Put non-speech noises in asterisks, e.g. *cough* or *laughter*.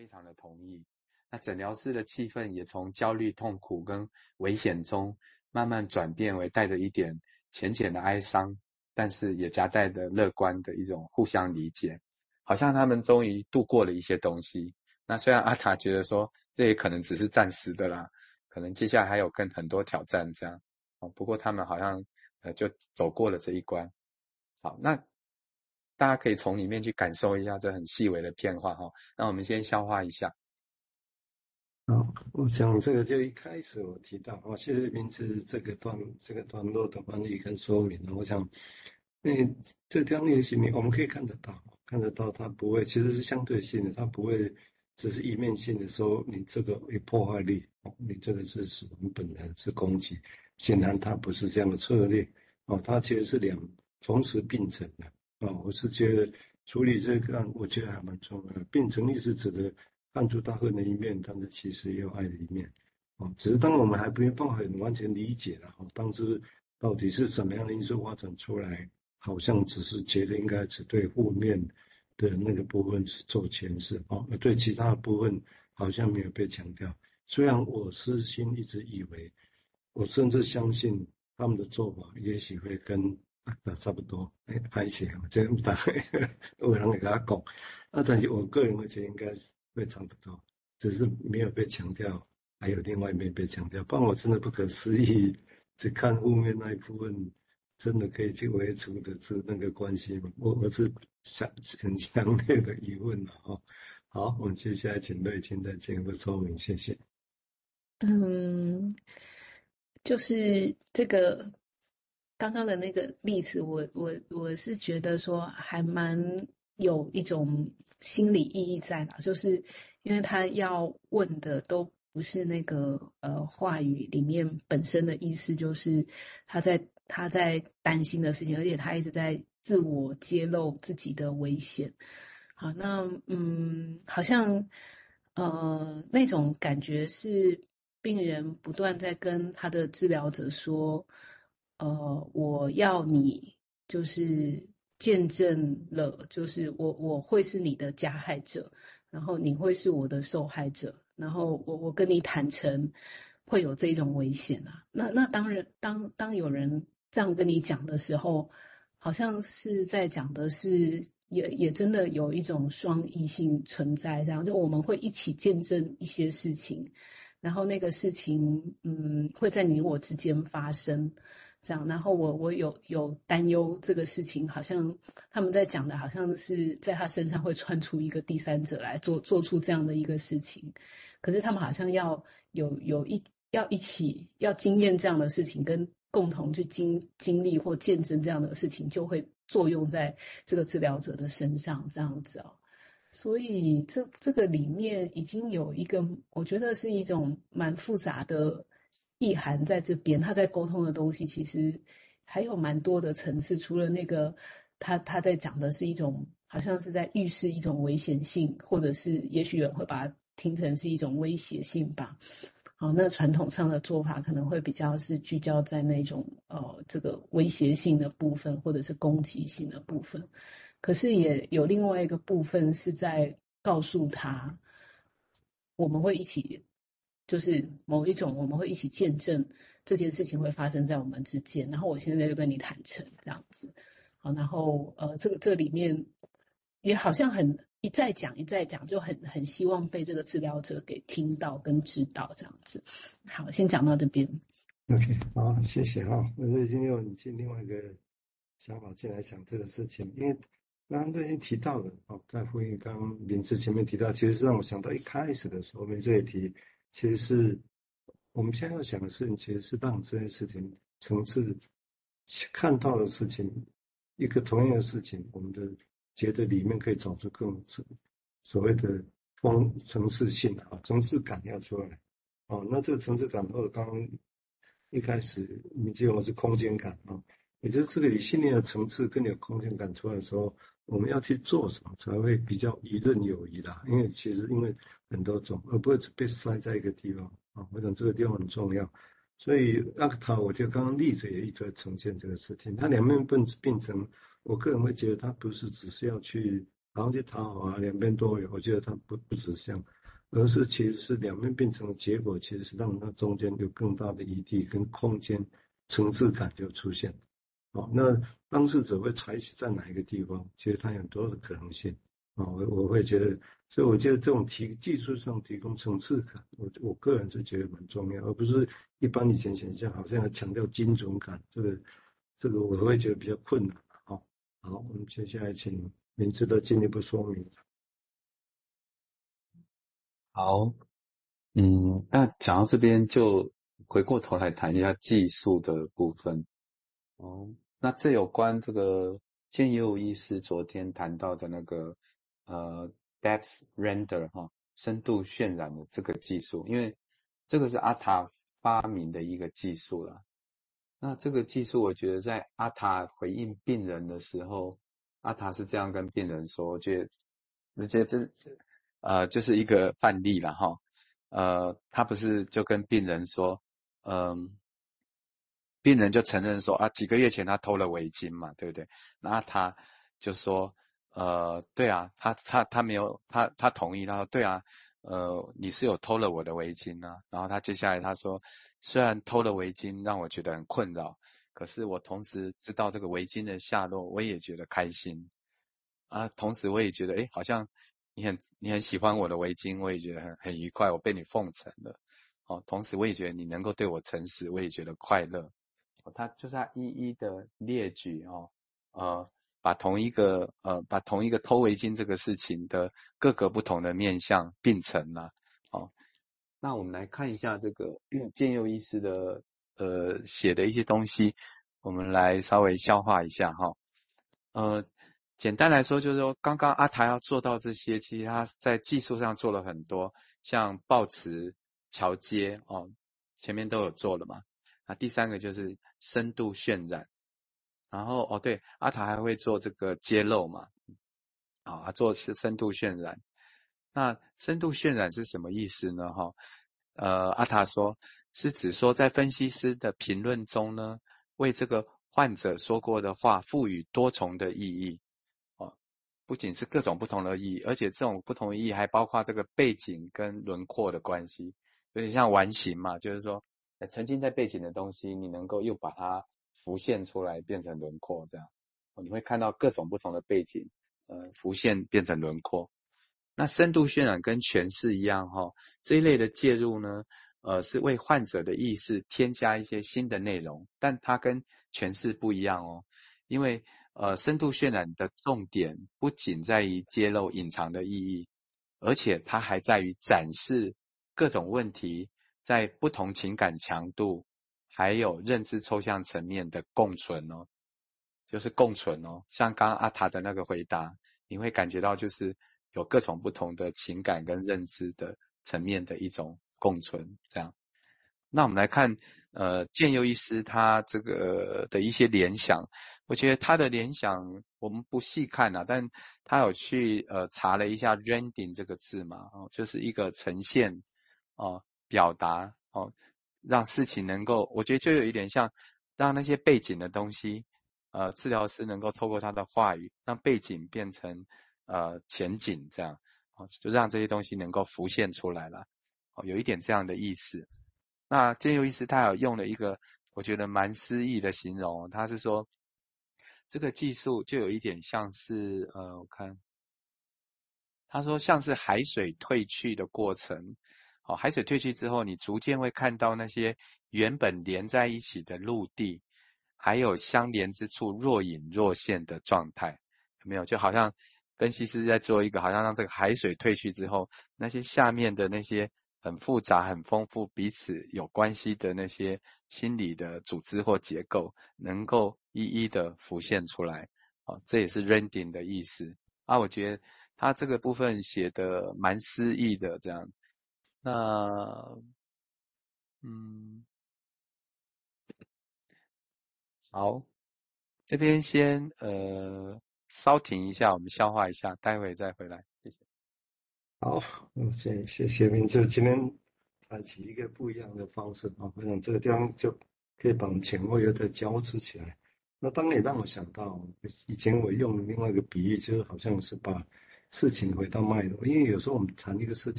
非常的同意。那诊疗室的气氛也从焦虑、痛苦跟危险中慢慢转变为带着一点浅浅的哀伤，但是也夹带着乐观的一种互相理解，好像他们终于度过了一些东西。那虽然阿塔觉得说这也可能只是暂时的啦，可能接下来还有更很多挑战这样。哦，不过他们好像呃就走过了这一关。好，那大家可以从里面去感受一下这很细微的变化哈。那我们先消化一下。好，我想这个就一开始我提到哦，谢谢名字这个段这个段落的翻译跟说明呢，我想，那这条练习里我们可以看得到，看得到它不会其实是相对性的，它不会只是一面性的说你这个有破坏力，你这个是死亡本能是攻击，显然它不是这样的策略哦，它其实是两同时并存的啊，我是觉得处理这个案，我觉得还蛮重要的，并存力是指的。看出大恨的一面，但是其实也有爱的一面，哦，只是当我们还没办法很完全理解了，哦，当时到底是怎么样的因素发展出来，好像只是觉得应该只对负面的那个部分是做诠释，哦，而对其他的部分好像没有被强调。虽然我私心一直以为，我甚至相信他们的做法也许会跟啊差不多，哎，还行，这样大概 *laughs* 有人会跟他讲，啊，但是我个人我觉得应该是。会差不多，只是没有被强调，还有另外一面被强调。不然我真的不可思议，只看后面那一部分，真的可以去维持的是那个关系吗？我我是想很强烈的疑问了哈。好，我们接下来请瑞青再进一步说明，谢谢。嗯，就是这个刚刚的那个例子，我我我是觉得说还蛮。有一种心理意义在的，就是因为他要问的都不是那个呃话语里面本身的意思，就是他在他在担心的事情，而且他一直在自我揭露自己的危险。好，那嗯，好像呃那种感觉是病人不断在跟他的治疗者说，呃，我要你就是。见证了，就是我我会是你的加害者，然后你会是我的受害者，然后我我跟你坦诚，会有这种危险啊。那那当然，当当有人这样跟你讲的时候，好像是在讲的是，也也真的有一种双异性存在，这样就我们会一起见证一些事情，然后那个事情，嗯，会在你我之间发生。这样，然后我我有有担忧，这个事情好像他们在讲的，好像是在他身上会窜出一个第三者来做做出这样的一个事情，可是他们好像要有有一要一起要经验这样的事情，跟共同去经经历或见证这样的事情，就会作用在这个治疗者的身上，这样子哦。所以这这个里面已经有一个，我觉得是一种蛮复杂的。意涵在这边，他在沟通的东西其实还有蛮多的层次。除了那个，他他在讲的是一种，好像是在预示一种危险性，或者是也许有人会把它听成是一种威胁性吧。好，那传统上的做法可能会比较是聚焦在那种呃这个威胁性的部分，或者是攻击性的部分。可是也有另外一个部分是在告诉他，我们会一起。就是某一种，我们会一起见证这件事情会发生在我们之间，然后我现在就跟你坦诚这样子，好，然后呃，这个这里面也好像很一再讲一再讲，就很很希望被这个治疗者给听到跟知道这样子。好，先讲到这边。OK，好，谢谢哈。那所以今天我们进另外一个想法进来讲这个事情，因为刚刚都已经提到了哦，在呼应刚刚名字前面提到，其实是让我想到一开始的时候，名字也提。其实是我们现在要想的事情，其实是让这件事情层次看到的事情，一个同样的事情，我们的觉得里面可以找出更所谓的方层次性啊，层次感要出来。哦，那这个层次感，或者刚一开始你记得我是空间感啊，也就是这个你心里的层次跟你的空间感出来的时候。我们要去做什么才会比较游刃有余啦？因为其实因为很多种，而不会被塞在一个地方啊。我想这个地方很重要，所以阿克塔，我觉得刚刚例子也一直在呈现这个事情。它两面并并成，我个人会觉得它不是只是要去然后去讨好啊，两边都有。我觉得它不不指向，而是其实是两面变成的结果，其实是让它中间有更大的余地跟空间，层次感就出现。好，那当事者会采取在哪一个地方？其实它有很多的可能性。啊，我我会觉得，所以我觉得这种提技术上提供层次感，我我个人是觉得蛮重要，而不是一般以前想象好像要强调精准感，这个这个我会觉得比较困难。好，好，我们接下来请明志的进一步说明。好，嗯，那讲到这边就回过头来谈一下技术的部分。哦，那这有关这个建佑医师昨天谈到的那个。呃，depth render 哈，深度渲染的这个技术，因为这个是阿塔发明的一个技术了。那这个技术，我觉得在阿塔回应病人的时候，阿塔是这样跟病人说，我觉得，我觉得这呃就是一个范例了哈。呃，他不是就跟病人说，嗯、病人就承认说啊，几个月前他偷了围巾嘛，对不对？那阿塔就说。呃，对啊，他他他没有，他他同意，他说对啊，呃，你是有偷了我的围巾啊。然后他接下来他说，虽然偷了围巾让我觉得很困扰，可是我同时知道这个围巾的下落，我也觉得开心啊。同时我也觉得，哎，好像你很你很喜欢我的围巾，我也觉得很很愉快，我被你奉承了。哦，同时我也觉得你能够对我诚实，我也觉得快乐。他就是他一一的列举哦，呃。把同一个呃，把同一个偷围巾这个事情的各个不同的面向并成了。好，那我们来看一下这个建佑医师的呃写的一些东西，我们来稍微消化一下哈。呃，简单来说就是说，刚刚阿塔要做到这些，其实他在技术上做了很多，像抱持、桥接哦，前面都有做了嘛。那第三个就是深度渲染。然后哦，对，阿塔还会做这个揭露嘛，啊，做是深度渲染。那深度渲染是什么意思呢？哈，呃，阿塔说是指说在分析师的评论中呢，为这个患者说过的话赋予多重的意义。哦，不仅是各种不同的意义，而且这种不同的意义还包括这个背景跟轮廓的关系，有点像完形嘛，就是说曾经在背景的东西，你能够又把它。浮现出来变成轮廓，这样，你会看到各种不同的背景，呃，浮现变成轮廓。那深度渲染跟诠释一样，哈，这一类的介入呢，呃，是为患者的意识添加一些新的内容，但它跟诠释不一样哦，因为呃，深度渲染的重点不仅在于揭露隐藏的意义，而且它还在于展示各种问题在不同情感强度。还有认知抽象层面的共存哦，就是共存哦。像刚刚阿塔的那个回答，你会感觉到就是有各种不同的情感跟认知的层面的一种共存。这样，那我们来看，呃，建佑医师他这个的一些联想，我觉得他的联想我们不细看啊，但他有去呃查了一下 “rending” 这个字嘛，哦，就是一个呈现哦，表达哦。让事情能够，我觉得就有一点像，让那些背景的东西，呃，治疗师能够透过他的话语，让背景变成呃前景，这样，哦，就让这些东西能够浮现出来了，哦，有一点这样的意思。那建佑医师他有用了一个我觉得蛮诗意的形容，他是说，这个技术就有一点像是，呃，我看，他说像是海水退去的过程。哦，海水退去之后，你逐渐会看到那些原本连在一起的陆地，还有相连之处若隐若现的状态，有没有？就好像分析师在做一个，好像让这个海水退去之后，那些下面的那些很复杂、很丰富、彼此有关系的那些心理的组织或结构，能够一一的浮现出来。哦，这也是 rending 的意思啊。我觉得他这个部分写的蛮诗意的，这样。那，嗯，好，这边先呃稍停一下，我们消化一下，待会再回来，谢谢。好，嗯，谢谢谢明志，今天谈起一个不一样的方式啊，我想这个地方就可以把前后又再交织起来。那当然也让我想到，以前我用另外一个比喻，就是好像是把事情回到脉络，因为有时候我们谈一个事情，